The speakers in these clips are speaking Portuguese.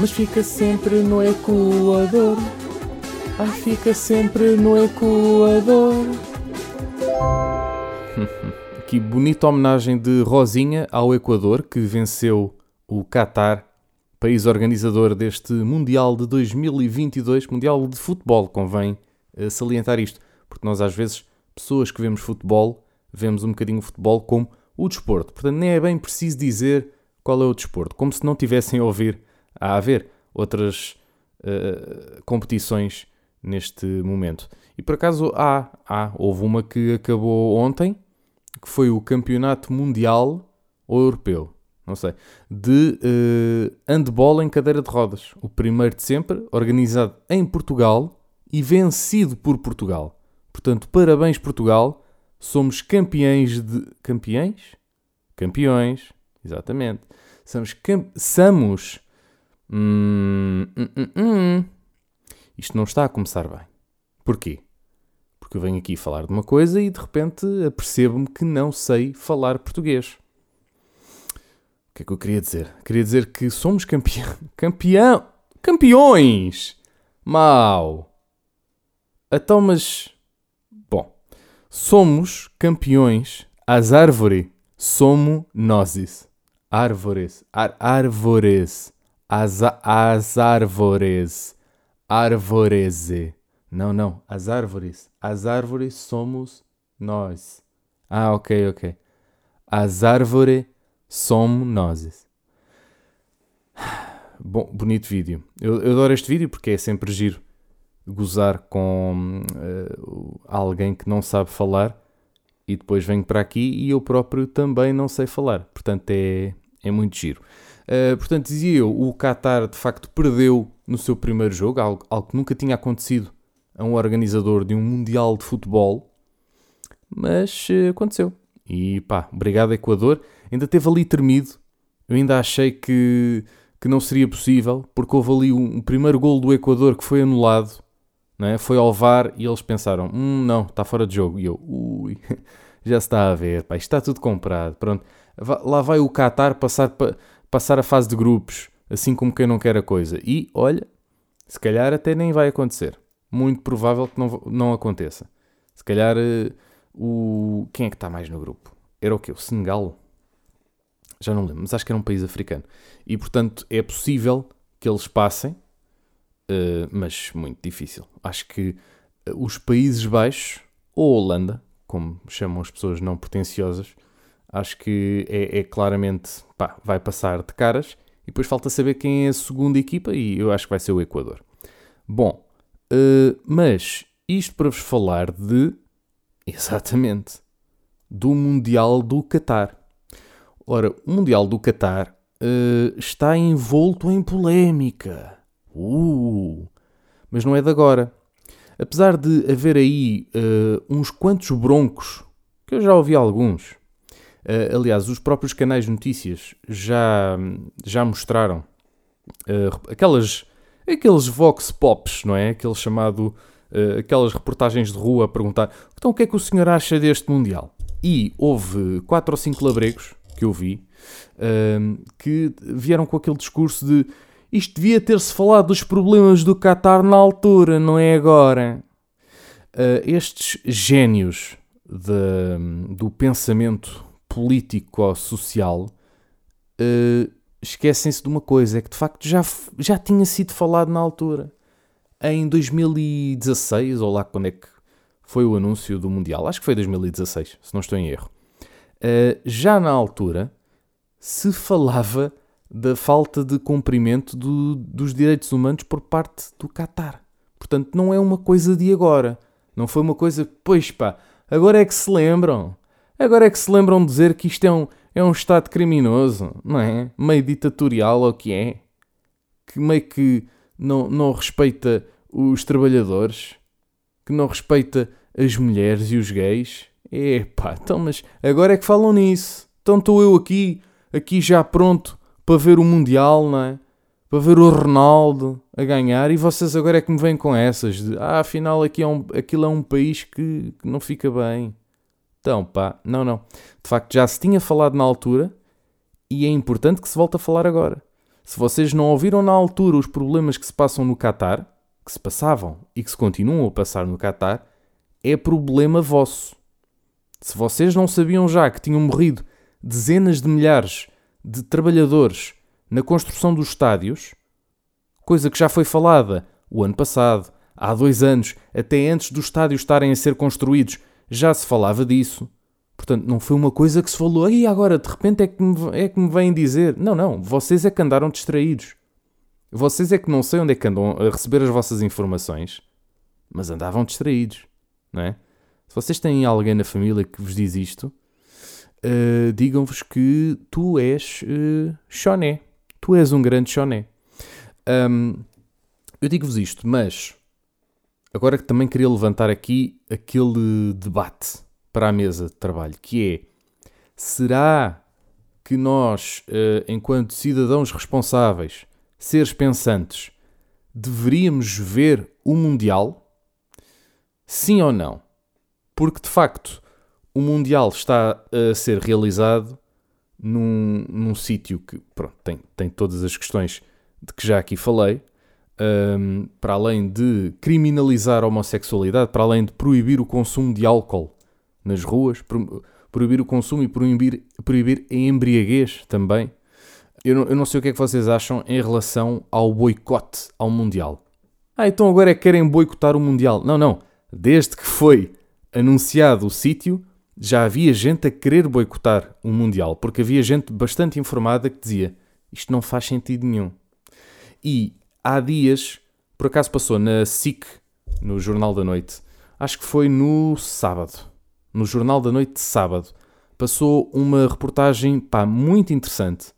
mas fica sempre no Equador. Ai, fica sempre no Equador. Que bonita homenagem de Rosinha ao Equador, que venceu o Qatar, país organizador deste Mundial de 2022, Mundial de Futebol, convém uh, salientar isto, porque nós às vezes, pessoas que vemos futebol, vemos um bocadinho o futebol como o desporto. Portanto, nem é bem preciso dizer qual é o desporto, como se não tivessem a ouvir a haver outras uh, competições neste momento. E por acaso há, há, houve uma que acabou ontem, que foi o Campeonato Mundial ou Europeu, não sei, de uh, handball em cadeira de rodas. O primeiro de sempre, organizado em Portugal e vencido por Portugal. Portanto, parabéns Portugal, somos campeões de... Campeões? Campeões, exatamente. Somos... Cam... Somos... Hum, hum, hum, hum. Isto não está a começar bem. Porquê? porque eu venho aqui falar de uma coisa e de repente apercebo-me que não sei falar português. O que é que eu queria dizer? Queria dizer que somos campeão. Campeão! Campeões! Mau! Então, mas. Bom. Somos campeões às árvores. Somos nozes. Árvores. Ar árvores. As, as árvores. Árvorese. Não, não. As árvores. As árvores somos nós. Ah, ok, ok. As árvores somos nós. Bom, bonito vídeo. Eu, eu, adoro este vídeo porque é sempre giro gozar com uh, alguém que não sabe falar e depois venho para aqui e eu próprio também não sei falar. Portanto, é, é muito giro. Uh, portanto, dizia eu, o Qatar de facto perdeu no seu primeiro jogo, algo, algo que nunca tinha acontecido a um organizador de um Mundial de Futebol, mas uh, aconteceu. E pá, obrigado Equador. Ainda teve ali termido. Eu ainda achei que, que não seria possível, porque houve ali um, um primeiro gol do Equador que foi anulado, é? foi ao VAR e eles pensaram: hum, não, está fora de jogo. E eu, ui, já se está a ver, pá, está tudo comprado. Pronto, lá vai o Qatar passar, passar a fase de grupos, assim como quem não quer a coisa. E olha, se calhar até nem vai acontecer muito provável que não, não aconteça. Se calhar uh, o. Quem é que está mais no grupo? Era o quê? O Senegal? Já não lembro, mas acho que era um país africano. E portanto é possível que eles passem, uh, mas muito difícil. Acho que uh, os Países Baixos, ou Holanda, como chamam as pessoas não pretenciosas, acho que é, é claramente pá, vai passar de caras. E depois falta saber quem é a segunda equipa, e eu acho que vai ser o Equador. Bom, Uh, mas isto para vos falar de. Exatamente. Do Mundial do Qatar. Ora, o Mundial do Qatar uh, está envolto em polémica. Uh, mas não é de agora. Apesar de haver aí uh, uns quantos broncos, que eu já ouvi alguns, uh, aliás, os próprios canais de notícias já, já mostraram uh, aquelas aqueles vox pops, não é? Aquele chamado, uh, aquelas reportagens de rua a perguntar então o que é que o senhor acha deste Mundial? E houve quatro ou cinco labregos que eu vi que vieram com aquele discurso de isto devia ter-se falado dos problemas do Qatar na altura, não é agora. Estes génios de, do pensamento político-social uh, esquecem-se de uma coisa, é que de facto já, já tinha sido falado na altura. Em 2016, ou lá quando é que foi o anúncio do Mundial, acho que foi 2016, se não estou em erro. Uh, já na altura se falava da falta de cumprimento do, dos direitos humanos por parte do Qatar. Portanto, não é uma coisa de agora. Não foi uma coisa, pois pá, agora é que se lembram. Agora é que se lembram de dizer que isto é um, é um Estado criminoso, não é? Meio ditatorial, ou que é? Que meio que não, não respeita os trabalhadores, que não respeita as mulheres e os gays. Epá, então, mas agora é que falam nisso. Então estou eu aqui, aqui já pronto para ver o Mundial, não é? Para ver o Ronaldo a ganhar e vocês agora é que me vêm com essas de ah, afinal aqui é um, aquilo é um país que, que não fica bem. Então, pá, não, não. De facto, já se tinha falado na altura e é importante que se volte a falar agora. Se vocês não ouviram na altura os problemas que se passam no Qatar, que se passavam e que se continuam a passar no Qatar, é problema vosso. Se vocês não sabiam já que tinham morrido dezenas de milhares de trabalhadores na construção dos estádios, coisa que já foi falada o ano passado, há dois anos, até antes dos estádios estarem a ser construídos, já se falava disso. Portanto, não foi uma coisa que se falou, e agora de repente é que, me, é que me vêm dizer. Não, não, vocês é que andaram distraídos. Vocês é que não sei onde é que andam a receber as vossas informações, mas andavam distraídos, não é? Se vocês têm alguém na família que vos diz isto, uh, digam-vos que tu és uh, choné. Tu és um grande choné. Um, eu digo-vos isto, mas agora que também queria levantar aqui aquele debate para a mesa de trabalho, que é será que nós, uh, enquanto cidadãos responsáveis, seres pensantes, deveríamos ver o Mundial? Sim ou não? Porque de facto o Mundial está a ser realizado num, num sítio que pronto, tem, tem todas as questões de que já aqui falei, um, para além de criminalizar a homossexualidade, para além de proibir o consumo de álcool nas ruas, pro, proibir o consumo e proibir, proibir a embriaguez também. Eu não, eu não sei o que é que vocês acham em relação ao boicote ao Mundial. Ah, então agora é que querem boicotar o Mundial. Não, não. Desde que foi anunciado o sítio, já havia gente a querer boicotar o Mundial, porque havia gente bastante informada que dizia isto não faz sentido nenhum. E há dias, por acaso passou na SIC, no Jornal da Noite, acho que foi no sábado, no Jornal da Noite de sábado, passou uma reportagem pá, muito interessante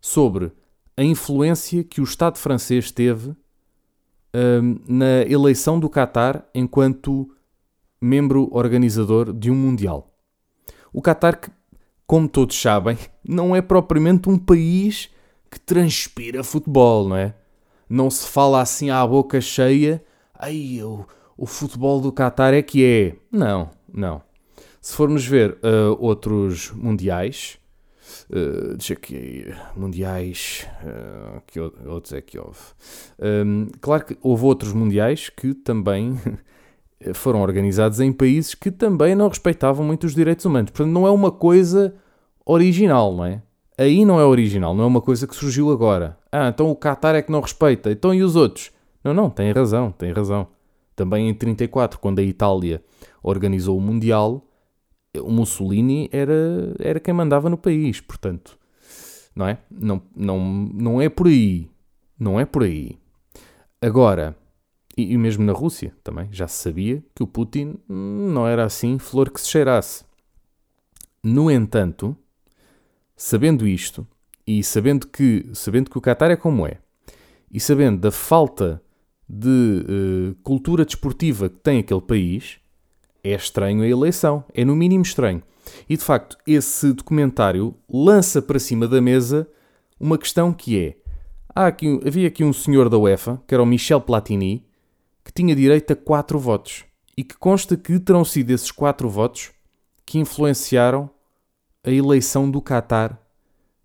sobre a influência que o Estado francês teve um, na eleição do Qatar enquanto membro organizador de um Mundial. O Qatar, que, como todos sabem, não é propriamente um país que transpira futebol, não é? Não se fala assim à boca cheia, ai, o, o futebol do Qatar é que é. Não, não. Se formos ver uh, outros mundiais, uh, deixa aqui, mundiais, uh, que outros é que houve? Um, claro que houve outros mundiais que também foram organizados em países que também não respeitavam muito os direitos humanos. Portanto, não é uma coisa original, não é? Aí não é original, não é uma coisa que surgiu agora. Ah, então o Qatar é que não respeita. Então e os outros? Não, não, tem razão, tem razão. Também em 34, quando a Itália organizou o Mundial, o Mussolini era, era quem mandava no país, portanto, não é? Não, não, não é por aí. Não é por aí. Agora, e, e mesmo na Rússia também, já se sabia que o Putin não era assim flor que se cheirasse. No entanto, sabendo isto, e sabendo que, sabendo que o Qatar é como é, e sabendo da falta de uh, cultura desportiva que tem aquele país, é estranho a eleição. É no mínimo estranho. E de facto, esse documentário lança para cima da mesa uma questão que é: aqui, havia aqui um senhor da UEFA, que era o Michel Platini, que tinha direito a quatro votos. E que consta que terão sido esses quatro votos que influenciaram a eleição do Qatar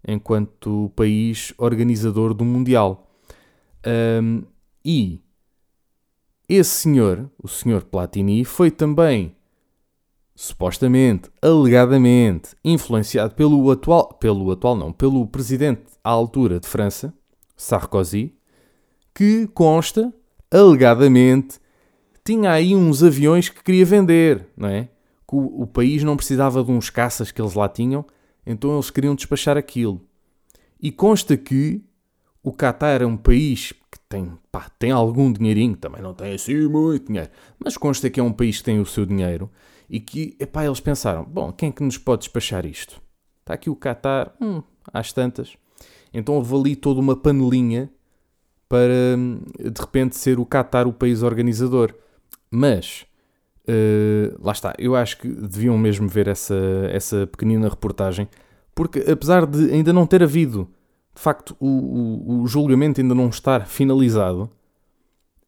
enquanto país organizador do Mundial. Um, e esse senhor, o senhor Platini, foi também supostamente, alegadamente, influenciado pelo atual, pelo atual não, pelo presidente à altura de França, Sarkozy, que consta alegadamente, tinha aí uns aviões que queria vender, não é? Que o, o país não precisava de uns caças que eles lá tinham, então eles queriam despachar aquilo. E consta que o Qatar é um país que tem, pá, tem algum dinheirinho, também não tem assim muito dinheiro, mas consta que é um país que tem o seu dinheiro e que, epá, eles pensaram, bom, quem é que nos pode despachar isto? Está aqui o Qatar, hum, às tantas. Então houve ali toda uma panelinha para de repente ser o Qatar o país organizador. Mas uh, lá está, eu acho que deviam mesmo ver essa, essa pequenina reportagem, porque apesar de ainda não ter havido de facto o, o, o julgamento ainda não estar finalizado,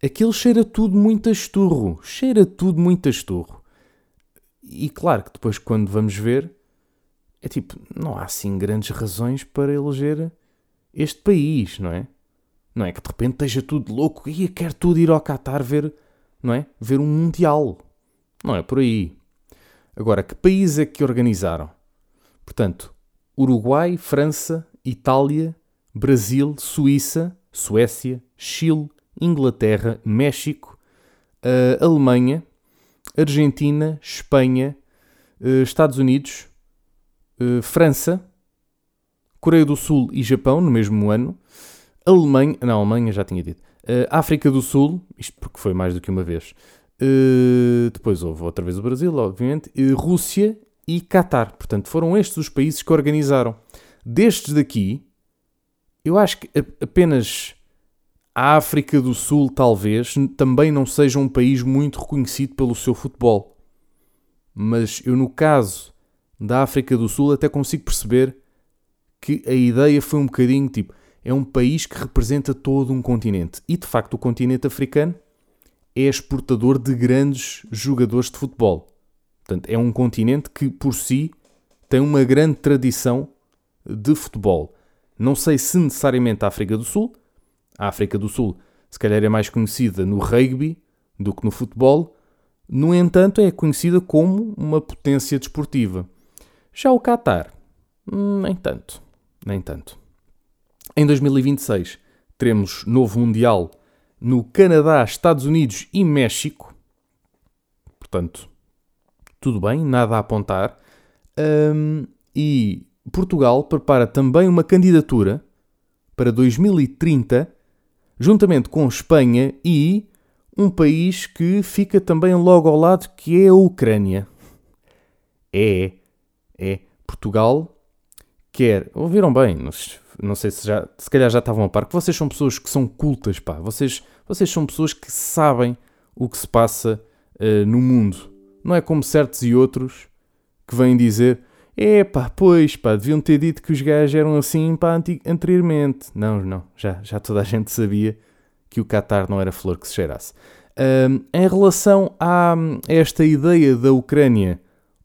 aquilo cheira tudo muito a esturro, cheira tudo muito a esturro. E claro que depois, quando vamos ver, é tipo, não há assim grandes razões para eleger este país, não é? Não é que de repente esteja tudo louco e quer tudo ir ao Qatar ver, não é? Ver um Mundial. Não é por aí. Agora, que países é que organizaram? Portanto, Uruguai, França, Itália, Brasil, Suíça, Suécia, Chile, Inglaterra, México, uh, Alemanha, Argentina, Espanha, uh, Estados Unidos, uh, França, Coreia do Sul e Japão no mesmo ano, Alemanha, não, Alemanha já tinha dito, África do Sul, isto porque foi mais do que uma vez, depois houve outra vez o Brasil, obviamente, Rússia e Qatar. Portanto, foram estes os países que organizaram. Destes daqui, eu acho que apenas a África do Sul, talvez, também não seja um país muito reconhecido pelo seu futebol. Mas eu, no caso da África do Sul, até consigo perceber que a ideia foi um bocadinho tipo: é um país que representa todo um continente. E de facto, o continente africano é exportador de grandes jogadores de futebol. Portanto, é um continente que, por si, tem uma grande tradição de futebol. Não sei se necessariamente a África do Sul. A África do Sul, se calhar, é mais conhecida no rugby do que no futebol. No entanto, é conhecida como uma potência desportiva. Já o Qatar, nem tanto. Nem tanto. Em 2026, teremos novo Mundial no Canadá, Estados Unidos e México. Portanto, tudo bem, nada a apontar. Um, e Portugal prepara também uma candidatura para 2030, juntamente com Espanha e um país que fica também logo ao lado, que é a Ucrânia. É, é. Portugal quer. Ouviram bem? Não sei se já. Se calhar já estavam a par. Que vocês são pessoas que são cultas, pá. Vocês, vocês são pessoas que sabem o que se passa uh, no mundo. Não é como certos e outros que vêm dizer é pá, pois pá, deviam ter dito que os gajos eram assim pá, anteriormente. Não, não, já, já toda a gente sabia que o Qatar não era flor que se cheirasse. Um, em relação a, a esta ideia da Ucrânia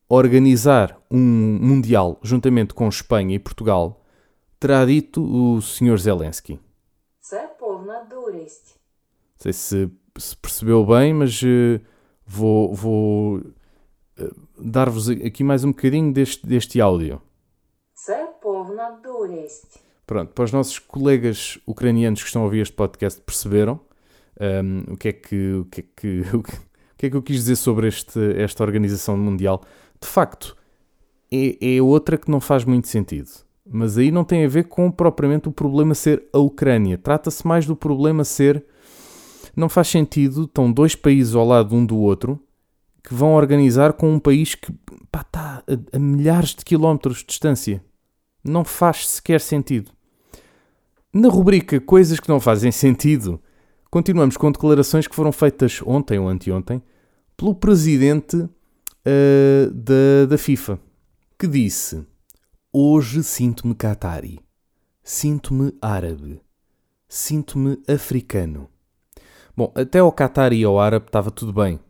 organizar um Mundial juntamente com Espanha e Portugal, terá dito o Sr. Zelensky. Não sei se, se percebeu bem, mas uh, vou, vou uh, dar-vos aqui mais um bocadinho deste, deste áudio. Pronto, para os nossos colegas ucranianos que estão a ouvir este podcast perceberam um, o, que é que, o, que é que, o que é que eu quis dizer sobre este, esta organização mundial. De facto, é, é outra que não faz muito sentido. Mas aí não tem a ver com propriamente o problema ser a Ucrânia. Trata-se mais do problema ser. Não faz sentido, estão dois países ao lado um do outro que vão organizar com um país que pá, está a, a milhares de quilómetros de distância. Não faz sequer sentido. Na rubrica Coisas que não fazem sentido, continuamos com declarações que foram feitas ontem ou anteontem pelo presidente uh, da, da FIFA, que disse: Hoje sinto-me Qatari, sinto-me árabe, sinto-me africano. Bom, até ao Qatari e ao árabe estava tudo bem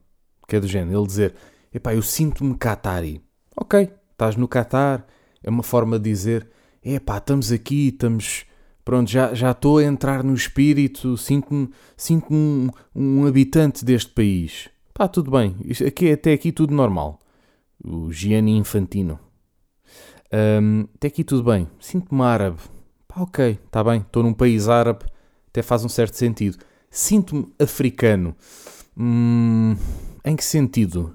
que é do género, ele dizer, epá, eu sinto-me Qatari. Ok, estás no Qatar, é uma forma de dizer, epá, estamos aqui, estamos, pronto, já, já estou a entrar no espírito, sinto-me sinto um, um habitante deste país. Pá, tudo bem, aqui, até aqui tudo normal. O Gianni Infantino. Um, até aqui tudo bem, sinto-me árabe. Pá, ok, está bem, estou num país árabe, até faz um certo sentido. Sinto-me africano. Hum, em que sentido?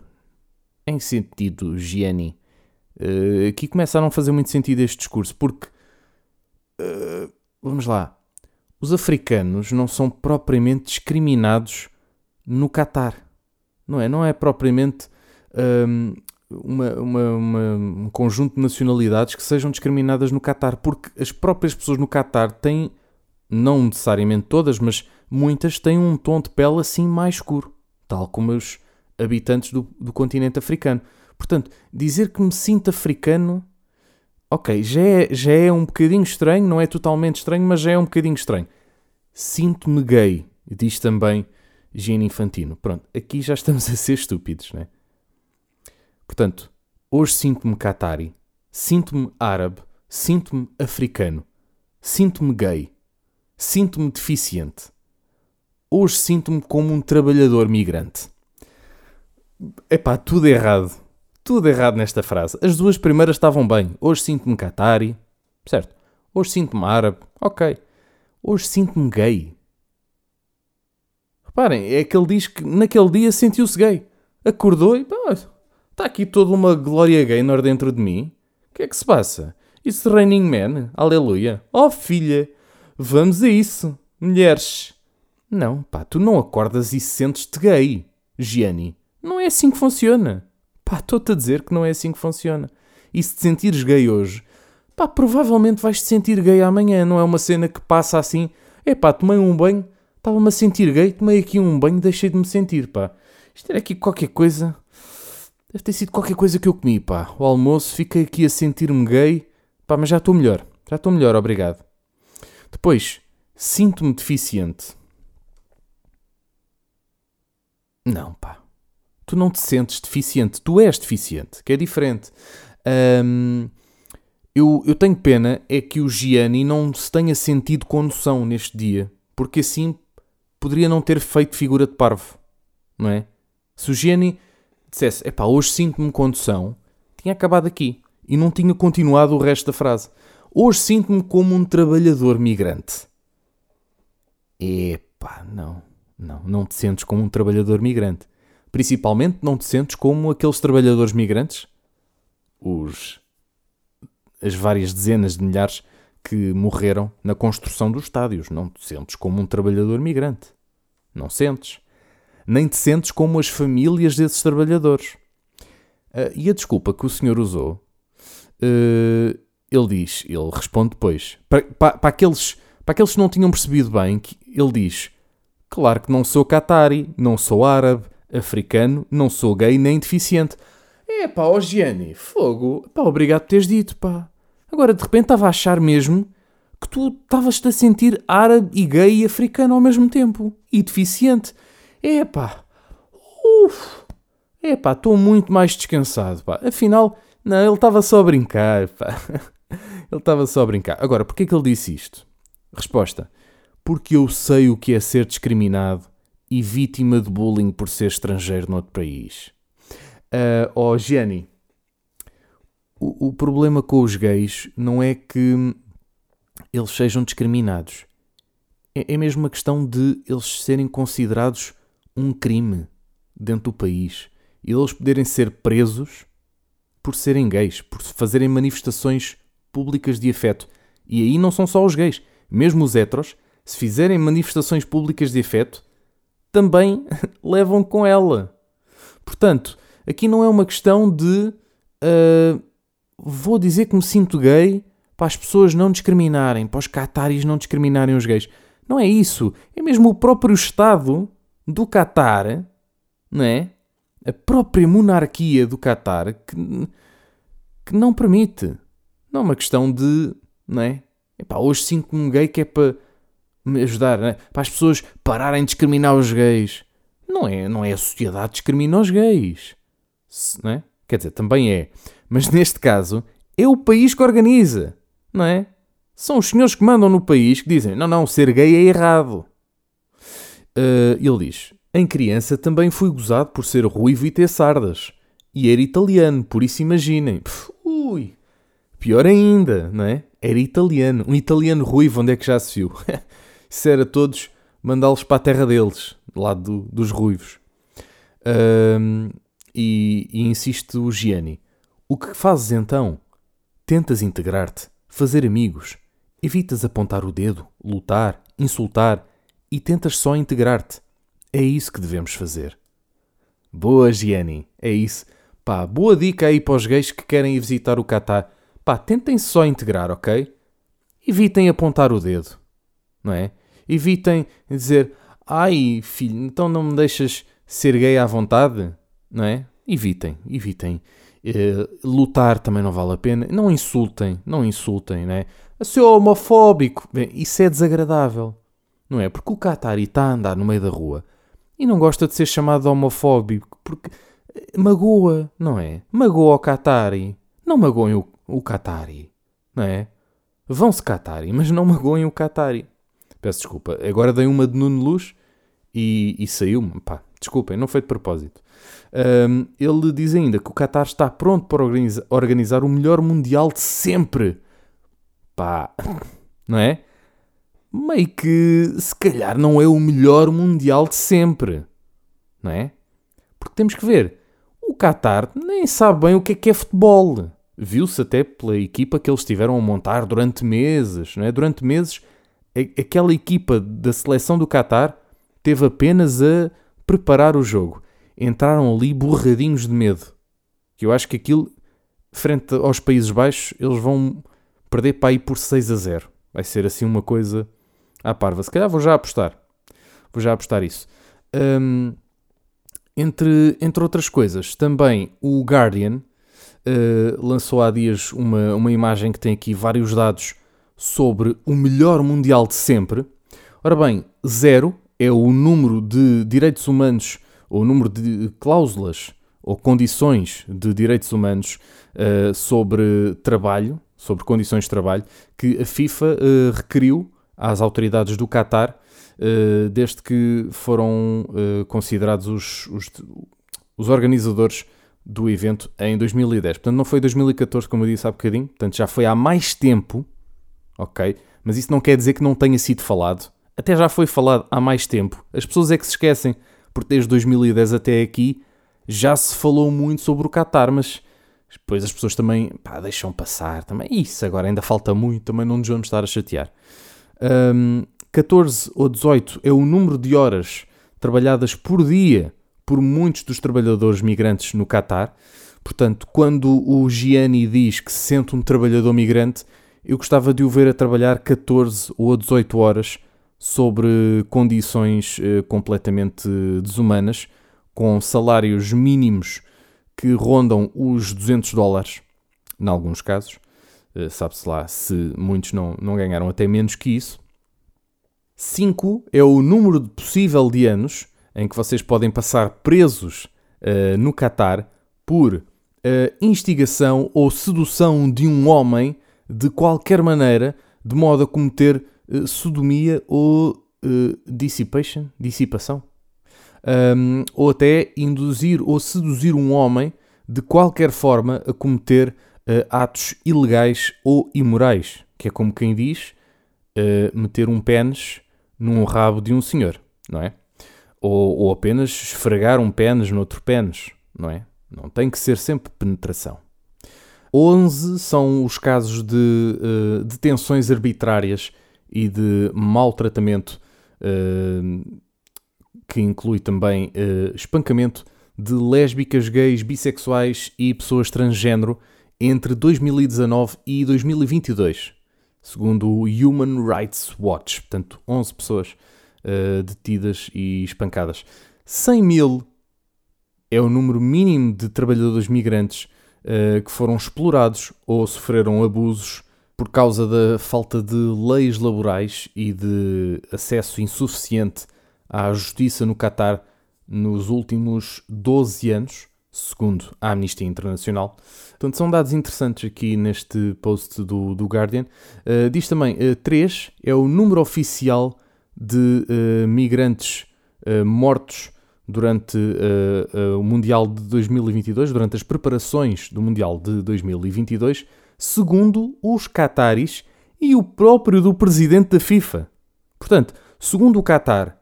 Em que sentido, Gianni? Uh, aqui começa a não fazer muito sentido este discurso, porque. Uh, vamos lá. Os africanos não são propriamente discriminados no Catar. Não é? Não é propriamente um, uma, uma, uma, um conjunto de nacionalidades que sejam discriminadas no Catar, porque as próprias pessoas no Catar têm, não necessariamente todas, mas muitas têm um tom de pele assim mais escuro, tal como os habitantes do, do continente africano. Portanto, dizer que me sinto africano, ok, já é, já é um bocadinho estranho, não é totalmente estranho, mas já é um bocadinho estranho. Sinto-me gay, diz também Gene Infantino. Pronto, aqui já estamos a ser estúpidos, né? Portanto, hoje sinto-me catari, sinto-me árabe, sinto-me africano. sinto-me gay. Sinto-me deficiente. Hoje sinto-me como um trabalhador migrante. Epá, tudo errado. Tudo errado nesta frase. As duas primeiras estavam bem. Hoje sinto-me catari. Certo. Hoje sinto-me árabe. Ok. Hoje sinto-me gay. Reparem, é que ele diz que naquele dia sentiu-se gay. Acordou e pá, está aqui toda uma glória gaynor dentro de mim. O que é que se passa? Isso Raining Man? Aleluia. Oh filha, vamos a isso. Mulheres. Não, pá, tu não acordas e sentes-te gay, Gianni. Não é assim que funciona. Pá, estou-te a dizer que não é assim que funciona. E se te sentires gay hoje, pá, provavelmente vais te sentir gay amanhã. Não é uma cena que passa assim. É pá, tomei um banho, estava-me a sentir gay, tomei aqui um banho, deixei de me sentir, pá. Isto era aqui qualquer coisa. Deve ter sido qualquer coisa que eu comi, pá. O almoço, fiquei aqui a sentir-me gay. Pá, mas já estou melhor. Já estou melhor, obrigado. Depois, sinto-me deficiente. Não, pá. Tu não te sentes deficiente. Tu és deficiente, que é diferente. Um, eu, eu tenho pena é que o Gianni não se tenha sentido com noção neste dia. Porque assim poderia não ter feito figura de parvo. Não é? Se o Gianni dissesse, epá, hoje sinto-me com noção, tinha acabado aqui. E não tinha continuado o resto da frase. Hoje sinto-me como um trabalhador migrante. Epá, não. Não, não te sentes como um trabalhador migrante. Principalmente não te sentes como aqueles trabalhadores migrantes, os as várias dezenas de milhares que morreram na construção dos estádios. Não te sentes como um trabalhador migrante. Não sentes. Nem te sentes como as famílias desses trabalhadores. Uh, e a desculpa que o senhor usou, uh, ele diz, ele responde depois, para, para, para, aqueles, para aqueles que não tinham percebido bem, que ele diz Claro que não sou catari, não sou árabe, africano, não sou gay nem deficiente. É pá, ó Gianni, fogo. Pá, obrigado por teres dito, pá. Agora de repente estava a achar mesmo que tu estavas-te a sentir árabe e gay e africano ao mesmo tempo. E deficiente. É pá. Uf. É pá, estou muito mais descansado, pá. Afinal, não, ele estava só a brincar, pá. ele estava só a brincar. Agora, porquê que ele disse isto? Resposta porque eu sei o que é ser discriminado e vítima de bullying por ser estrangeiro noutro país. Uh, oh, o, o problema com os gays não é que eles sejam discriminados. É, é mesmo uma questão de eles serem considerados um crime dentro do país e eles poderem ser presos por serem gays, por fazerem manifestações públicas de afeto. E aí não são só os gays, mesmo os heteros se fizerem manifestações públicas de afeto, também levam com ela. Portanto, aqui não é uma questão de uh, vou dizer que me sinto gay para as pessoas não discriminarem, para os cataris não discriminarem os gays. Não é isso. É mesmo o próprio Estado do Qatar, não é? A própria monarquia do Qatar que, que não permite. Não é uma questão de, não é? Epá, hoje sinto-me gay que é para me ajudar, né? para as pessoas pararem de discriminar os gays. Não é, não é a sociedade que discrimina os gays. Não é? Quer dizer, também é. Mas neste caso, é o país que organiza. Não é? São os senhores que mandam no país que dizem: não, não, ser gay é errado. Uh, ele diz: em criança também fui gozado por ser ruivo e ter sardas. E era italiano, por isso imaginem. Pff, ui, pior ainda, não é? Era italiano. Um italiano ruivo, onde é que já se viu? Isso era todos mandá-los para a terra deles, lá do, dos ruivos. Um, e, e insiste o Gianni. O que fazes então? Tentas integrar-te, fazer amigos. Evitas apontar o dedo, lutar, insultar e tentas só integrar-te. É isso que devemos fazer. Boa, Gianni. É isso. Pá, boa dica aí para os gays que querem ir visitar o Catar. Pá, tentem só integrar, ok? Evitem apontar o dedo, não é? Evitem dizer, ai filho, então não me deixas ser gay à vontade, não é? Evitem, evitem. Uh, lutar também não vale a pena. Não insultem, não insultem, não é? Seu homofóbico, Bem, isso é desagradável, não é? Porque o Qatari está a andar no meio da rua e não gosta de ser chamado de homofóbico porque eh, magoa, não é? Magoa o Qatari. Não magoem o, o Qatari, não é? vão-se Qatari, mas não magoem o Qatari. Peço desculpa. Agora dei uma de Nuno Luz e, e saiu-me. Pá, desculpem, não foi de propósito. Um, ele diz ainda que o Qatar está pronto para organizar, organizar o melhor Mundial de sempre. Pá, não é? Meio que se calhar não é o melhor Mundial de sempre. Não é? Porque temos que ver. O Qatar nem sabe bem o que é que é futebol. Viu-se até pela equipa que eles tiveram a montar durante meses. Não é? Durante meses, aquela equipa da seleção do Qatar teve apenas a preparar o jogo entraram ali borradinhos de medo. Que eu acho que aquilo, frente aos Países Baixos, eles vão perder para aí por 6 a 0. Vai ser assim uma coisa à parva. Se calhar vou já apostar. Vou já apostar isso. Um, entre, entre outras coisas, também o Guardian uh, lançou há dias uma, uma imagem que tem aqui vários dados sobre o melhor mundial de sempre. Ora bem, zero é o número de direitos humanos o número de cláusulas ou condições de direitos humanos uh, sobre trabalho, sobre condições de trabalho, que a FIFA uh, requeriu às autoridades do Qatar uh, desde que foram considerados os, os, os, organizadores do evento em 2010. Portanto, não foi 2014, como eu disse há bocadinho, portanto, já foi há mais tempo, ok? Mas isso não quer dizer que não tenha sido falado. Até já foi falado há mais tempo. As pessoas é que se esquecem porque desde 2010 até aqui já se falou muito sobre o Qatar, mas depois as pessoas também pá, deixam passar. Também. Isso agora ainda falta muito, também não nos vamos estar a chatear. Um, 14 ou 18 é o número de horas trabalhadas por dia por muitos dos trabalhadores migrantes no Qatar. Portanto, quando o Gianni diz que se sente um trabalhador migrante, eu gostava de o ver a trabalhar 14 ou 18 horas sobre condições uh, completamente desumanas, com salários mínimos que rondam os 200 dólares, em alguns casos. Uh, Sabe-se lá se muitos não, não ganharam até menos que isso. 5 é o número possível de anos em que vocês podem passar presos uh, no Catar por instigação ou sedução de um homem de qualquer maneira, de modo a cometer uh, sodomia ou uh, dissipation, dissipação. Um, ou até induzir ou seduzir um homem de qualquer forma a cometer uh, atos ilegais ou imorais, que é como quem diz meter um pênis num rabo de um senhor, não é? Ou, ou apenas esfregar um pênis noutro pênis, não é? Não tem que ser sempre penetração. 11 são os casos de uh, detenções arbitrárias e de maltratamento, uh, que inclui também uh, espancamento de lésbicas, gays, bissexuais e pessoas transgênero entre 2019 e 2022, segundo o Human Rights Watch. Portanto, 11 pessoas uh, detidas e espancadas. 100 mil é o número mínimo de trabalhadores migrantes uh, que foram explorados ou sofreram abusos por causa da falta de leis laborais e de acesso insuficiente à justiça no Catar nos últimos 12 anos, segundo a Amnistia Internacional. Portanto, são dados interessantes aqui neste post do, do Guardian. Uh, diz também: uh, 3 é o número oficial de uh, migrantes uh, mortos durante o Mundial de 2022, durante as preparações do Mundial de 2022 segundo os Qataris e o próprio do presidente da FIFA. Portanto, segundo o Qatar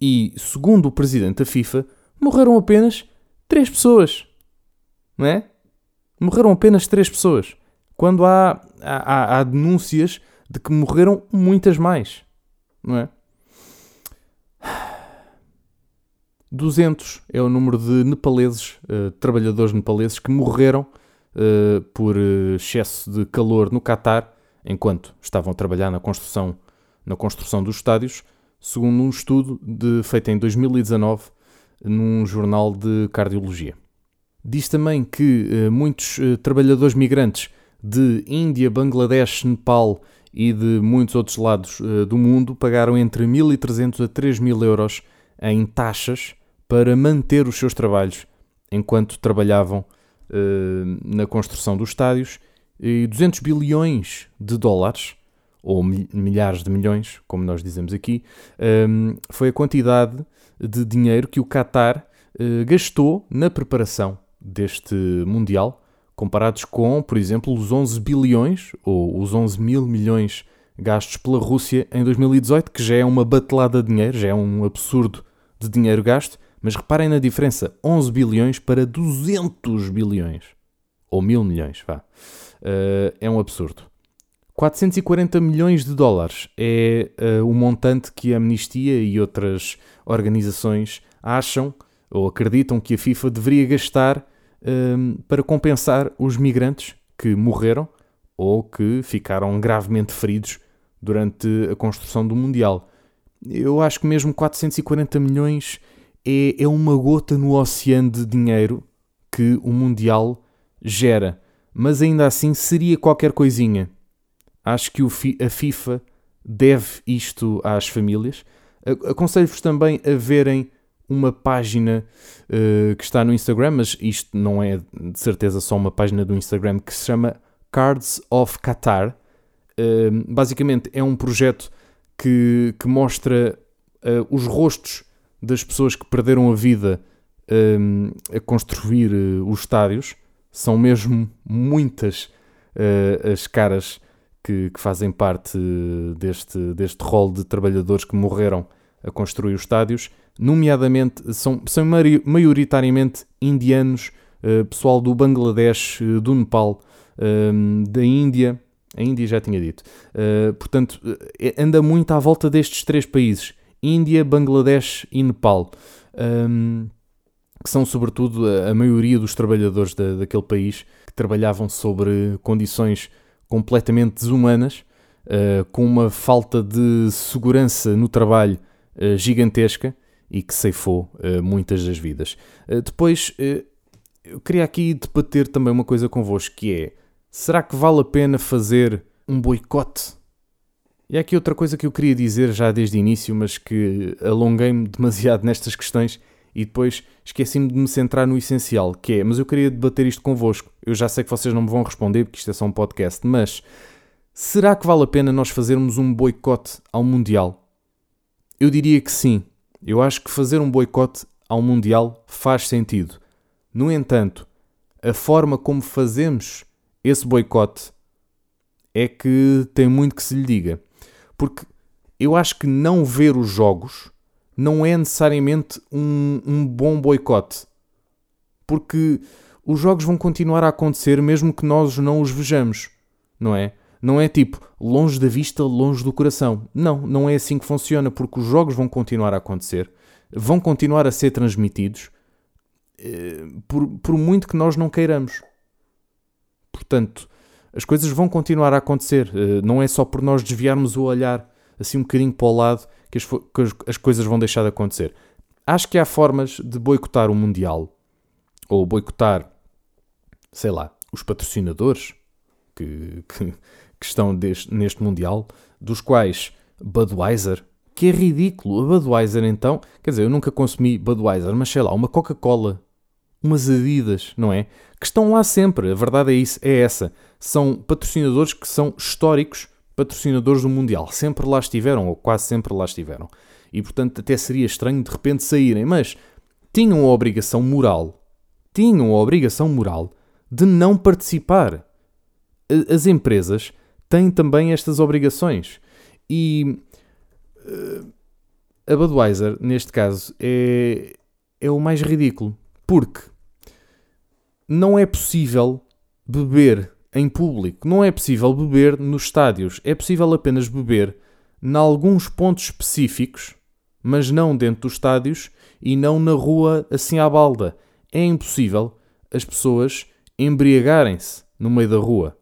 e segundo o presidente da FIFA, morreram apenas três pessoas. Não é? Morreram apenas três pessoas. Quando há, há, há denúncias de que morreram muitas mais. Não é? 200 é o número de nepaleses, uh, trabalhadores nepaleses que morreram uh, por eh, excesso de calor no Catar, enquanto estavam a trabalhar na construção, na construção dos estádios, segundo um estudo de, feito em 2019 num jornal de cardiologia. Diz também que uh, muitos uh, trabalhadores migrantes de Índia, Bangladesh, Nepal e de muitos outros lados uh, do mundo pagaram entre 1.300 a 3.000 euros em taxas para manter os seus trabalhos enquanto trabalhavam eh, na construção dos estádios e 200 bilhões de dólares ou milhares de milhões, como nós dizemos aqui, um, foi a quantidade de dinheiro que o Qatar gastou na preparação deste Mundial, comparados com, por exemplo, os 11 bilhões ou os 11 mil milhões gastos pela Rússia em 2018, que já é uma batelada de dinheiro, já é um absurdo de dinheiro gasto, mas reparem na diferença: 11 bilhões para 200 bilhões. Ou mil milhões, vá. Uh, é um absurdo. 440 milhões de dólares é uh, o montante que a Amnistia e outras organizações acham ou acreditam que a FIFA deveria gastar uh, para compensar os migrantes que morreram ou que ficaram gravemente feridos durante a construção do Mundial. Eu acho que mesmo 440 milhões é, é uma gota no oceano de dinheiro que o Mundial gera, mas ainda assim seria qualquer coisinha. Acho que a FIFA deve isto às famílias. Aconselho-vos também a verem uma página uh, que está no Instagram, mas isto não é de certeza só uma página do Instagram que se chama Cards of Qatar. Uh, basicamente é um projeto que, que mostra uh, os rostos das pessoas que perderam a vida a construir os estádios. São mesmo muitas as caras que, que, fazem parte deste, deste rol de trabalhadores que morreram a construir os estádios. Nomeadamente, são, são maioritariamente indianos, uh, pessoal do Bangladesh, do Nepal, um, da Índia. A Índia já tinha dito. portanto, anda muito à volta destes três países Índia, Bangladesh e Nepal, um, que são sobretudo a, maioria dos trabalhadores da, daquele país que trabalhavam sobre condições completamente desumanas, com uma falta de segurança no trabalho gigantesca e que ceifou uh, muitas das vidas. depois, eu queria aqui debater também uma coisa convosco, que é, será que vale a pena fazer um boicote e há aqui outra coisa que eu queria dizer já desde o início, mas que alonguei-me demasiado nestas questões e depois esqueci-me de me centrar no essencial, que é, mas eu queria debater isto convosco. Eu já sei que vocês não me vão responder porque isto é só um podcast, mas será que vale a pena nós fazermos um boicote ao Mundial? Eu diria que sim. Eu acho que fazer um boicote ao Mundial faz sentido. No entanto, a forma como fazemos esse boicote é que tem muito que se lhe diga. Porque eu acho que não ver os jogos não é necessariamente um, um bom boicote. Porque os jogos vão continuar a acontecer mesmo que nós não os vejamos, não é? Não é tipo longe da vista, longe do coração. Não, não é assim que funciona, porque os jogos vão continuar a acontecer, vão continuar a ser transmitidos, eh, por, por muito que nós não queiramos. Portanto, as coisas vão continuar a acontecer. Eh, não é só por nós desviarmos o olhar assim um bocadinho para o lado que as, que as coisas vão deixar de acontecer. Acho que há formas de boicotar o Mundial ou boicotar, sei lá, os patrocinadores que, que, que estão deste, neste Mundial, dos quais Budweiser, que é ridículo. A Budweiser, então, quer dizer, eu nunca consumi Budweiser, mas sei lá, uma Coca-Cola, umas Adidas, não é? Que estão lá sempre. A verdade é isso, é essa são patrocinadores que são históricos patrocinadores do Mundial. Sempre lá estiveram, ou quase sempre lá estiveram. E portanto até seria estranho de repente saírem, mas tinham a obrigação moral, tinham a obrigação moral de não participar. As empresas têm também estas obrigações. E uh, a Budweiser, neste caso, é, é o mais ridículo. Porque não é possível beber em público. Não é possível beber nos estádios, é possível apenas beber em alguns pontos específicos, mas não dentro dos estádios e não na rua assim à balda. É impossível as pessoas embriagarem-se no meio da rua,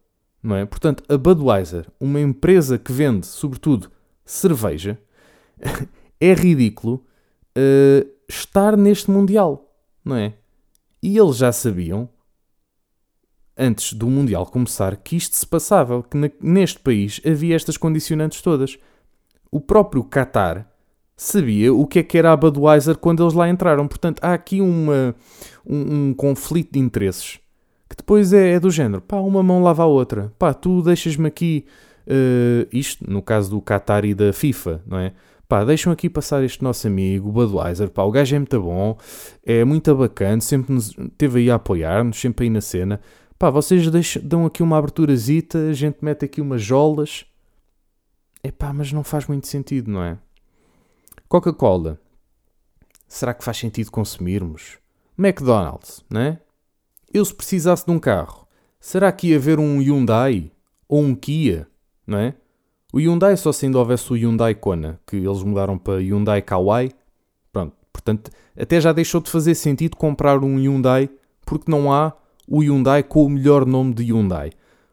não é? Portanto, a Budweiser, uma empresa que vende, sobretudo, cerveja, é ridículo uh, estar neste Mundial, não é? E eles já sabiam antes do Mundial começar, que isto se passava, que neste país havia estas condicionantes todas. O próprio Qatar sabia o que é que era a Budweiser quando eles lá entraram. Portanto, há aqui uma, um, um conflito de interesses que depois é, é, do género: pá, uma mão lava a outra, pá, tu deixas-me aqui uh, isto no caso do Qatar e da FIFA, não é? Pá, deixam aqui passar este nosso amigo, Budweiser, pá, o gajo é muito bom, é muito bacana, sempre nos, teve aí a apoiar-nos, sempre aí na cena. Pá, vocês deixam, dão aqui uma aberturazita, a gente mete aqui umas jolas. É pá, mas não faz muito sentido, não é? Coca-Cola. Será que faz sentido consumirmos? McDonald's, não é? Eu se precisasse de um carro, será que ia haver um Hyundai ou um Kia, não é? O Hyundai só se ainda houvesse o Hyundai Kona, que eles mudaram para Hyundai Kauai. Pronto, portanto, até já deixou de fazer sentido comprar um Hyundai porque não há o Hyundai com o melhor nome de Hyundai.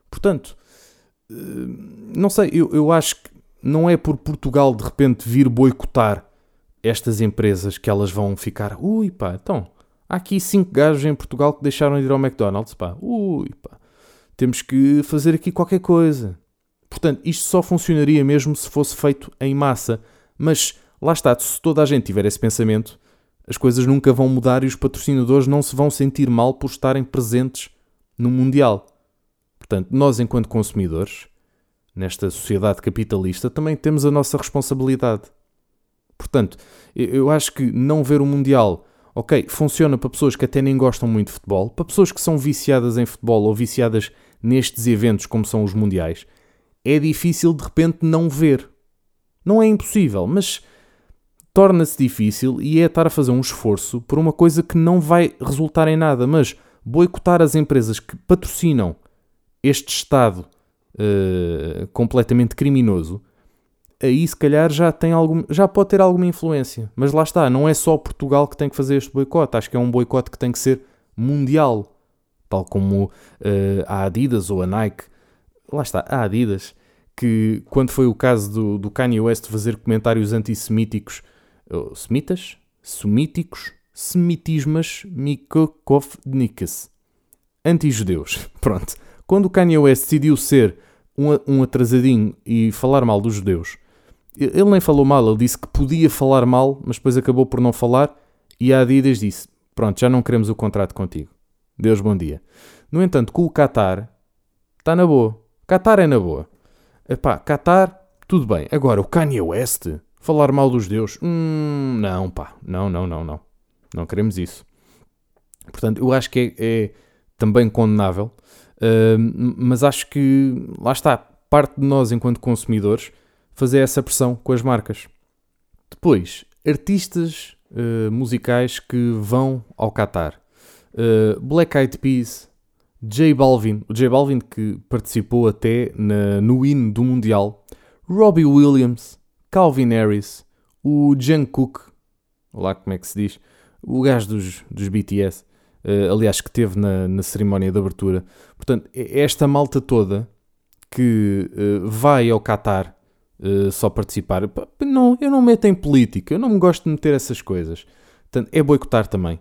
Portanto, eh, não sei, eu, eu acho que não é por Portugal de repente vir boicotar estas empresas que elas vão ficar, ui pá, então, há aqui cinco gajos em Portugal que deixaram de ir ao McDonald's, pá, ui pá, temos que fazer aqui qualquer coisa. Portanto, isto só funcionaria mesmo se fosse feito em massa. Mas lá está, se toda a gente tiver esse pensamento, as coisas nunca vão mudar e os patrocinadores não se vão sentir mal por estarem presentes no Mundial. Portanto, nós, enquanto consumidores, nesta sociedade capitalista, também temos a nossa responsabilidade. Portanto, eu acho que não ver o Mundial, ok, funciona para pessoas que até nem gostam muito de futebol, para pessoas que são viciadas em futebol ou viciadas nestes eventos como são os Mundiais, é difícil de repente não ver. Não é impossível, mas torna-se difícil e é estar a fazer um esforço por uma coisa que não vai resultar em nada, mas boicotar as empresas que patrocinam este Estado uh, completamente criminoso, aí se calhar já, tem algum, já pode ter alguma influência. Mas lá está, não é só Portugal que tem que fazer este boicote, acho que é um boicote que tem que ser mundial. Tal como uh, a Adidas ou a Nike lá está, a Adidas, que quando foi o caso do, do Kanye West fazer comentários antissemíticos, ou, semitas, semíticos, semitismas, mikokovnikas, anti-judeus. Pronto. Quando o Kanye West decidiu ser um atrasadinho e falar mal dos judeus, ele nem falou mal, ele disse que podia falar mal, mas depois acabou por não falar e a Adidas disse: Pronto, já não queremos o contrato contigo. Deus bom dia. No entanto, com o Qatar, está na boa. Qatar é na boa. Epá, Qatar, tudo bem. Agora, o Kanye West, falar mal dos deuses, hum, não, pá, não, não, não, não. Não queremos isso. Portanto, eu acho que é, é também condenável, uh, mas acho que, lá está, parte de nós, enquanto consumidores, fazer essa pressão com as marcas. Depois, artistas uh, musicais que vão ao Qatar. Uh, Black Eyed Peas, J Balvin, o J Balvin que participou até na, no hino do Mundial, Robbie Williams, Calvin Harris, o Jungkook, lá como é que se diz, o gajo dos, dos BTS, uh, eh, aliás que teve na, na cerimónia de abertura. Portanto, esta malta toda que uh, vai ao Qatar uh, só participar, não, eu não meto em política, eu não me gosto de meter essas coisas. Portanto, é boicotar também.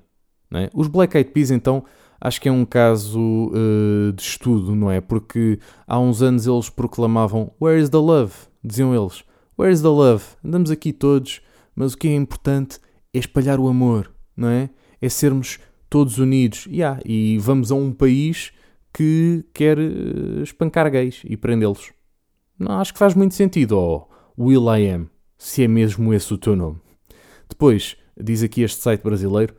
É? Os Black Eyed Peas então acho que é um caso uh, de estudo, não é? Porque há uns anos eles proclamavam Where is the love? Diziam eles. Where is the love? Andamos aqui todos, mas o que é importante é espalhar o amor, não é? É sermos todos unidos. Yeah, e vamos a um país que quer uh, espancar gays e prendê-los. Não, acho que faz muito sentido. Oh, Will I Am, se é mesmo esse o teu nome. Depois, diz aqui este site brasileiro,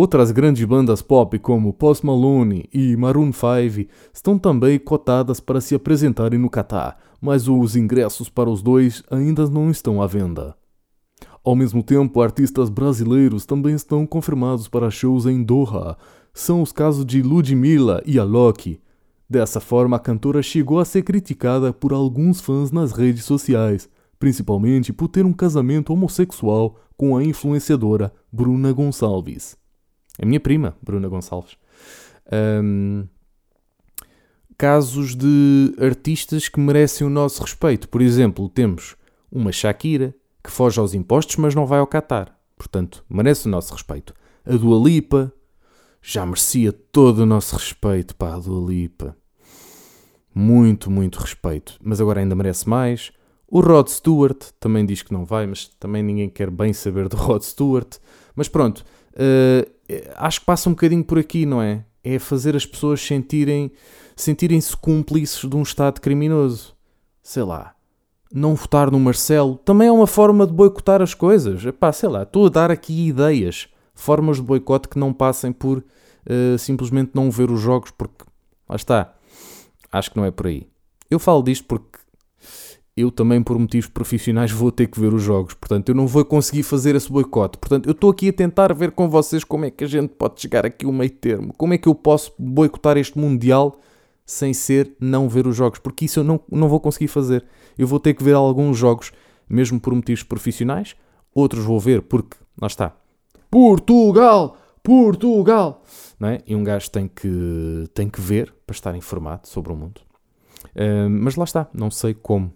Outras grandes bandas pop como Post Malone e Maroon 5 estão também cotadas para se apresentarem no Catar, mas os ingressos para os dois ainda não estão à venda. Ao mesmo tempo, artistas brasileiros também estão confirmados para shows em Doha. São os casos de Ludmilla e Alok. Dessa forma, a cantora chegou a ser criticada por alguns fãs nas redes sociais, principalmente por ter um casamento homossexual com a influenciadora Bruna Gonçalves. A minha prima, Bruna Gonçalves. Um, casos de artistas que merecem o nosso respeito. Por exemplo, temos uma Shakira que foge aos impostos, mas não vai ao Qatar. Portanto, merece o nosso respeito. A Dua Lipa já merecia todo o nosso respeito, pá, a Dua Lipa. Muito, muito respeito. Mas agora ainda merece mais. O Rod Stewart também diz que não vai, mas também ninguém quer bem saber do Rod Stewart. Mas pronto, uh, acho que passa um bocadinho por aqui, não é? É fazer as pessoas sentirem sentirem-se cúmplices de um Estado criminoso. sei lá, não votar no Marcelo também é uma forma de boicotar as coisas. Epá, sei lá, estou a dar aqui ideias, formas de boicote que não passem por uh, simplesmente não ver os jogos, porque lá está, acho que não é por aí. Eu falo disto porque eu também, por motivos profissionais, vou ter que ver os jogos. Portanto, eu não vou conseguir fazer esse boicote. Portanto, eu estou aqui a tentar ver com vocês como é que a gente pode chegar aqui ao meio termo. Como é que eu posso boicotar este Mundial sem ser não ver os jogos? Porque isso eu não, não vou conseguir fazer. Eu vou ter que ver alguns jogos, mesmo por motivos profissionais. Outros vou ver porque, lá está, Portugal! Portugal! Não é? E um gajo tem que, tem que ver para estar informado sobre o mundo. Uh, mas lá está, não sei como.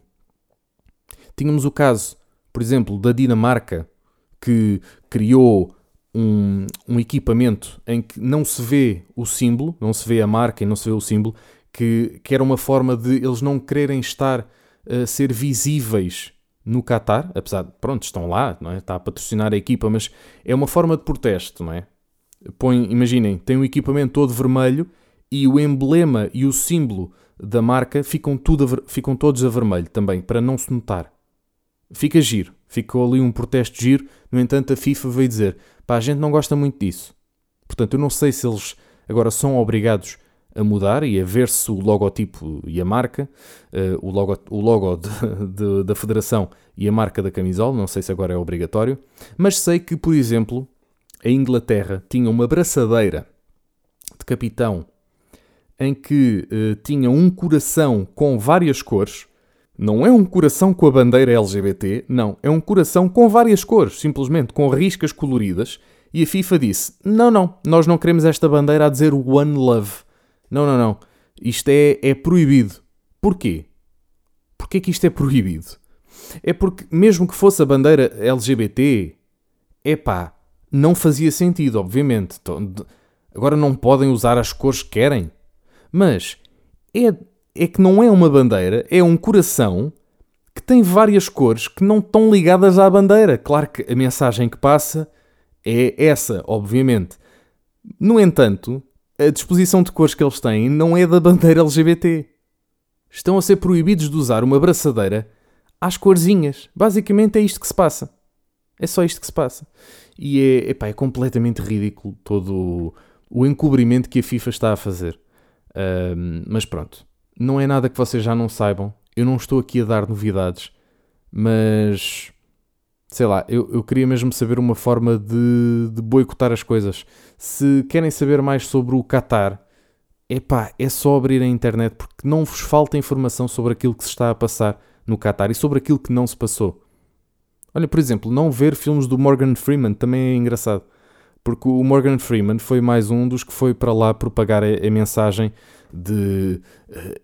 Tínhamos o caso, por exemplo, da Dinamarca, que criou um, um, equipamento em que não se vê o símbolo, não se vê a marca e não se vê o símbolo, que, que era uma forma de eles não quererem estar a ser visíveis no Qatar, apesar de, pronto, estão lá, não é? está a patrocinar a equipa, mas é uma forma de protesto, não é? Põe, imaginem, tem um equipamento todo vermelho e o emblema e o símbolo da marca ficam, tudo ficam todos a vermelho também, para não se notar. Fica giro, ficou ali um protesto giro, no entanto a FIFA veio dizer, pá, a gente não gosta muito disso. Portanto, eu não sei se eles agora são obrigados a mudar e a ver-se o logotipo e a marca, uh, o logo, o logo de, de, da federação e a marca da camisola, não sei se agora é obrigatório, mas sei que, por exemplo, a Inglaterra tinha uma braçadeira de capitão em que uh, tinha um coração com várias cores. Não é um coração com a bandeira LGBT, não, é um coração com várias cores, simplesmente com riscas coloridas. E a FIFA disse: Não, não, nós não queremos esta bandeira a dizer One Love. Não, não, não. Isto é, é proibido. Porquê? Porquê que isto é proibido? É porque, mesmo que fosse a bandeira LGBT, é pá, não fazia sentido, obviamente. Agora não podem usar as cores que querem. Mas é, é que não é uma bandeira, é um coração que tem várias cores que não estão ligadas à bandeira. Claro que a mensagem que passa é essa, obviamente. No entanto, a disposição de cores que eles têm não é da bandeira LGBT. Estão a ser proibidos de usar uma braçadeira às corzinhas. Basicamente é isto que se passa. É só isto que se passa. E é, epá, é completamente ridículo todo o encobrimento que a FIFA está a fazer. Mas pronto, não é nada que vocês já não saibam. Eu não estou aqui a dar novidades, mas sei lá, eu, eu queria mesmo saber uma forma de, de boicotar as coisas. Se querem saber mais sobre o Qatar, epá, é só abrir a internet porque não vos falta informação sobre aquilo que se está a passar no Qatar e sobre aquilo que não se passou. Olha, por exemplo, não ver filmes do Morgan Freeman também é engraçado. Porque o Morgan Freeman foi mais um dos que foi para lá propagar a, a mensagem de uh,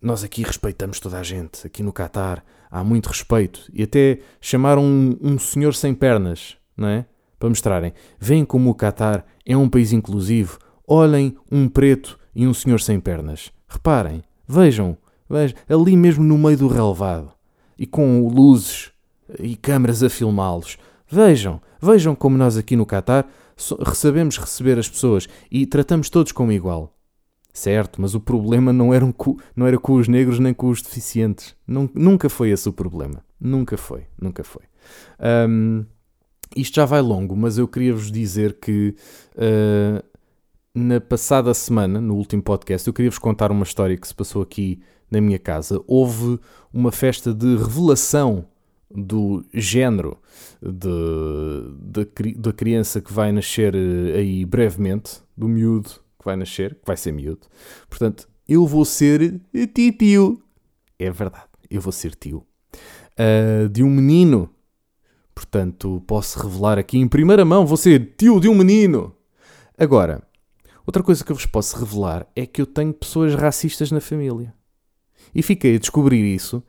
nós aqui respeitamos toda a gente, aqui no Qatar há muito respeito. E até chamaram um, um senhor sem pernas, não é? Para mostrarem, veem como o Qatar é um país inclusivo, olhem um preto e um senhor sem pernas. Reparem, vejam, vejam ali mesmo no meio do relevado e com luzes e câmaras a filmá-los. Vejam, vejam como nós aqui no Qatar sabemos receber as pessoas e tratamos todos como igual. Certo, mas o problema não era, com, não era com os negros nem com os deficientes. Nunca foi esse o problema. Nunca foi, nunca foi. Um, isto já vai longo, mas eu queria vos dizer que uh, na passada semana, no último podcast, eu queria vos contar uma história que se passou aqui na minha casa. Houve uma festa de revelação do género da criança que vai nascer eh, aí brevemente, do miúdo que vai nascer, que vai ser miúdo. Portanto, eu vou ser tio. É verdade, eu vou ser tio. Uh, de um menino. Portanto, posso revelar aqui em primeira mão, vou ser tio de um menino. Agora, outra coisa que eu vos posso revelar é que eu tenho pessoas racistas na família. E fiquei a descobrir isso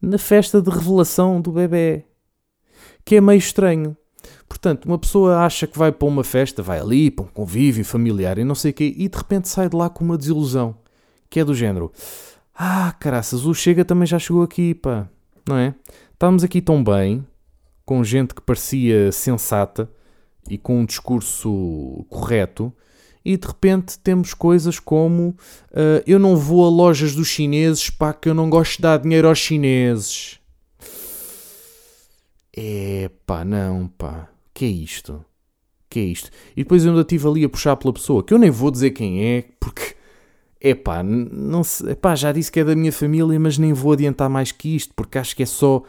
na festa de revelação do bebê. Que é meio estranho. Portanto, uma pessoa acha que vai para uma festa, vai ali para um convívio familiar e não sei o quê, e de repente sai de lá com uma desilusão. Que é do género: Ah, caraças, o Chega também já chegou aqui, pá. Não é? Estávamos aqui tão bem, com gente que parecia sensata e com um discurso correto, e de repente temos coisas como uh, eu não vou a lojas dos chineses pá, que eu não gosto de dar dinheiro aos chineses. É pá, não pá, que é isto? Que é isto? E depois eu ainda estive ali a puxar pela pessoa, que eu nem vou dizer quem é, porque é pá, não se, epá, já disse que é da minha família, mas nem vou adiantar mais que isto, porque acho que é só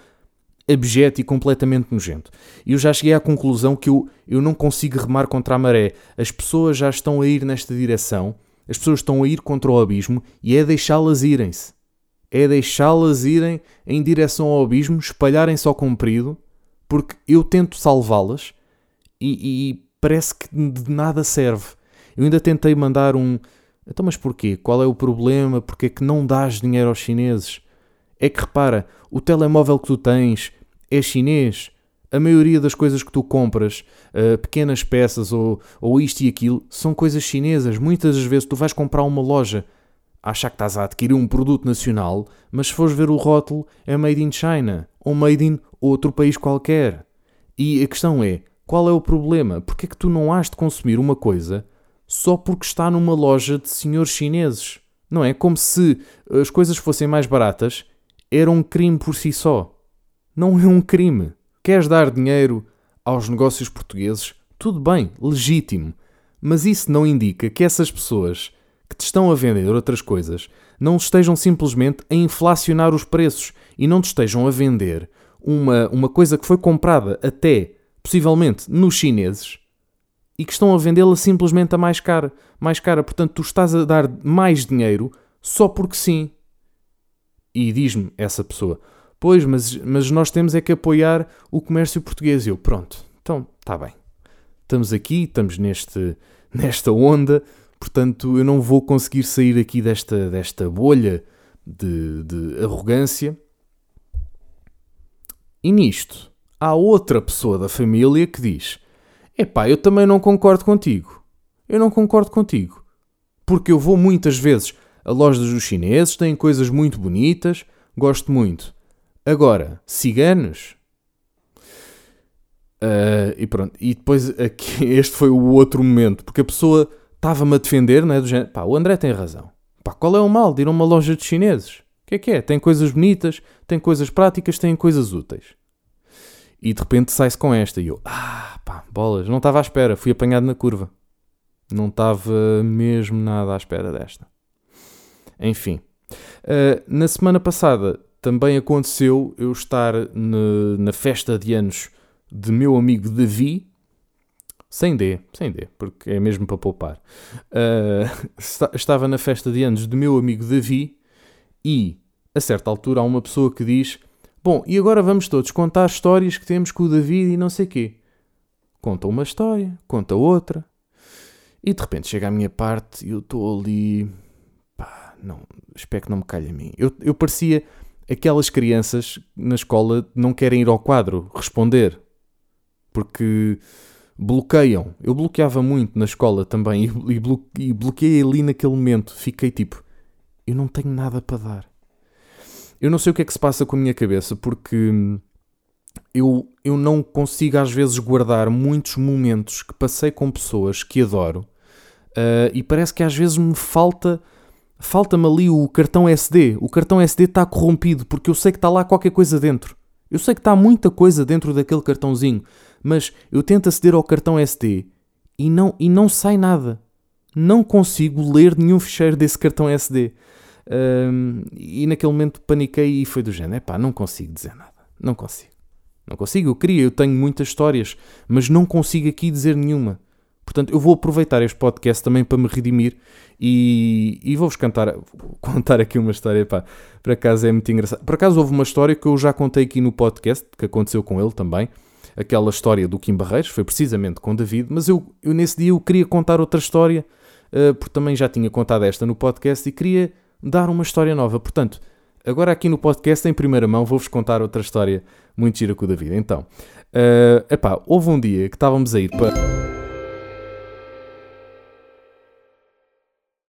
abjeto e completamente nojento. E eu já cheguei à conclusão que eu, eu não consigo remar contra a maré. As pessoas já estão a ir nesta direção, as pessoas estão a ir contra o abismo e é deixá-las irem-se. É deixá-las irem em direção ao abismo, espalharem-se ao comprido, porque eu tento salvá-las e, e parece que de nada serve. Eu ainda tentei mandar um. Então, mas porquê? Qual é o problema? Porquê é que não dás dinheiro aos chineses? É que repara, o telemóvel que tu tens é chinês. A maioria das coisas que tu compras, uh, pequenas peças ou, ou isto e aquilo, são coisas chinesas. Muitas das vezes tu vais comprar uma loja, achar que estás a adquirir um produto nacional, mas se fores ver o rótulo, é made in China ou made in outro país qualquer. E a questão é: qual é o problema? Porque é que tu não has de consumir uma coisa só porque está numa loja de senhores chineses? Não é? Como se as coisas fossem mais baratas, era um crime por si só não é um crime. Queres dar dinheiro aos negócios portugueses? Tudo bem, legítimo. Mas isso não indica que essas pessoas que te estão a vender outras coisas não estejam simplesmente a inflacionar os preços e não te estejam a vender uma, uma coisa que foi comprada até, possivelmente, nos chineses e que estão a vendê-la simplesmente a mais cara. Mais cara. Portanto, tu estás a dar mais dinheiro só porque sim. E diz-me essa pessoa: Pois, mas, mas nós temos é que apoiar o comércio português. Eu, pronto, então está bem. Estamos aqui, estamos neste, nesta onda, portanto eu não vou conseguir sair aqui desta, desta bolha de, de arrogância. E nisto, há outra pessoa da família que diz: Epá, eu também não concordo contigo. Eu não concordo contigo. Porque eu vou muitas vezes a lojas dos chineses, têm coisas muito bonitas, gosto muito. Agora, ciganos. Uh, e pronto. E depois aqui, este foi o outro momento, porque a pessoa estava-me a defender, não é? Do género, pá, o André tem razão. Pá, qual é o mal de ir a uma loja de chineses? O que é que é? Tem coisas bonitas, tem coisas práticas, tem coisas úteis. E de repente sai-se com esta. E eu, ah, pá, bolas, não estava à espera, fui apanhado na curva. Não estava mesmo nada à espera desta. Enfim. Uh, na semana passada também aconteceu eu estar na, festa de anos de meu amigo Davi, sem D, sem D, porque é mesmo para poupar. Uh, estava na festa de anos de meu amigo Davi e, a certa altura, há uma pessoa que diz: Bom, e agora vamos todos contar histórias que temos com o David e não sei quê. Conta uma história, conta outra, e de repente chega a minha parte e eu estou ali. Pá, não, espero que não me calhe a mim. Eu, eu parecia aquelas crianças na escola não querem ir ao quadro responder porque bloqueiam. Eu bloqueava muito na escola também e, blo e bloqueei ali naquele momento. Fiquei tipo, eu não tenho nada para dar. Eu não sei o que é que se passa com a minha cabeça porque eu, eu não consigo às vezes guardar muitos momentos que passei com pessoas que adoro uh, e parece que às vezes me falta falta-me ali o cartão SD. O cartão SD está corrompido porque eu sei que está lá qualquer coisa dentro. Eu sei que está muita coisa dentro daquele cartãozinho, mas eu tento aceder ao cartão SD e não, e não sai nada. Não consigo ler nenhum ficheiro desse cartão SD. Um, e naquele momento paniquei e foi do género: pá, não consigo dizer nada. Não consigo. Não consigo. Eu queria, eu tenho muitas histórias, mas não consigo aqui dizer nenhuma. Portanto, eu vou aproveitar este podcast também para me redimir e, e vou-vos cantar, contar aqui uma história. Pá, por acaso é muito engraçado. Por acaso houve uma história que eu já contei aqui no podcast, que aconteceu com ele também. Aquela história do Kim Barreiros, foi precisamente com David, mas eu, eu nesse dia eu queria contar outra história, uh, porque também já tinha contado esta no podcast e queria dar uma história nova. Portanto, agora aqui no podcast, em primeira mão, vou-vos contar outra história muito gira com o David. Então, uh, epá, houve um dia que estávamos a ir para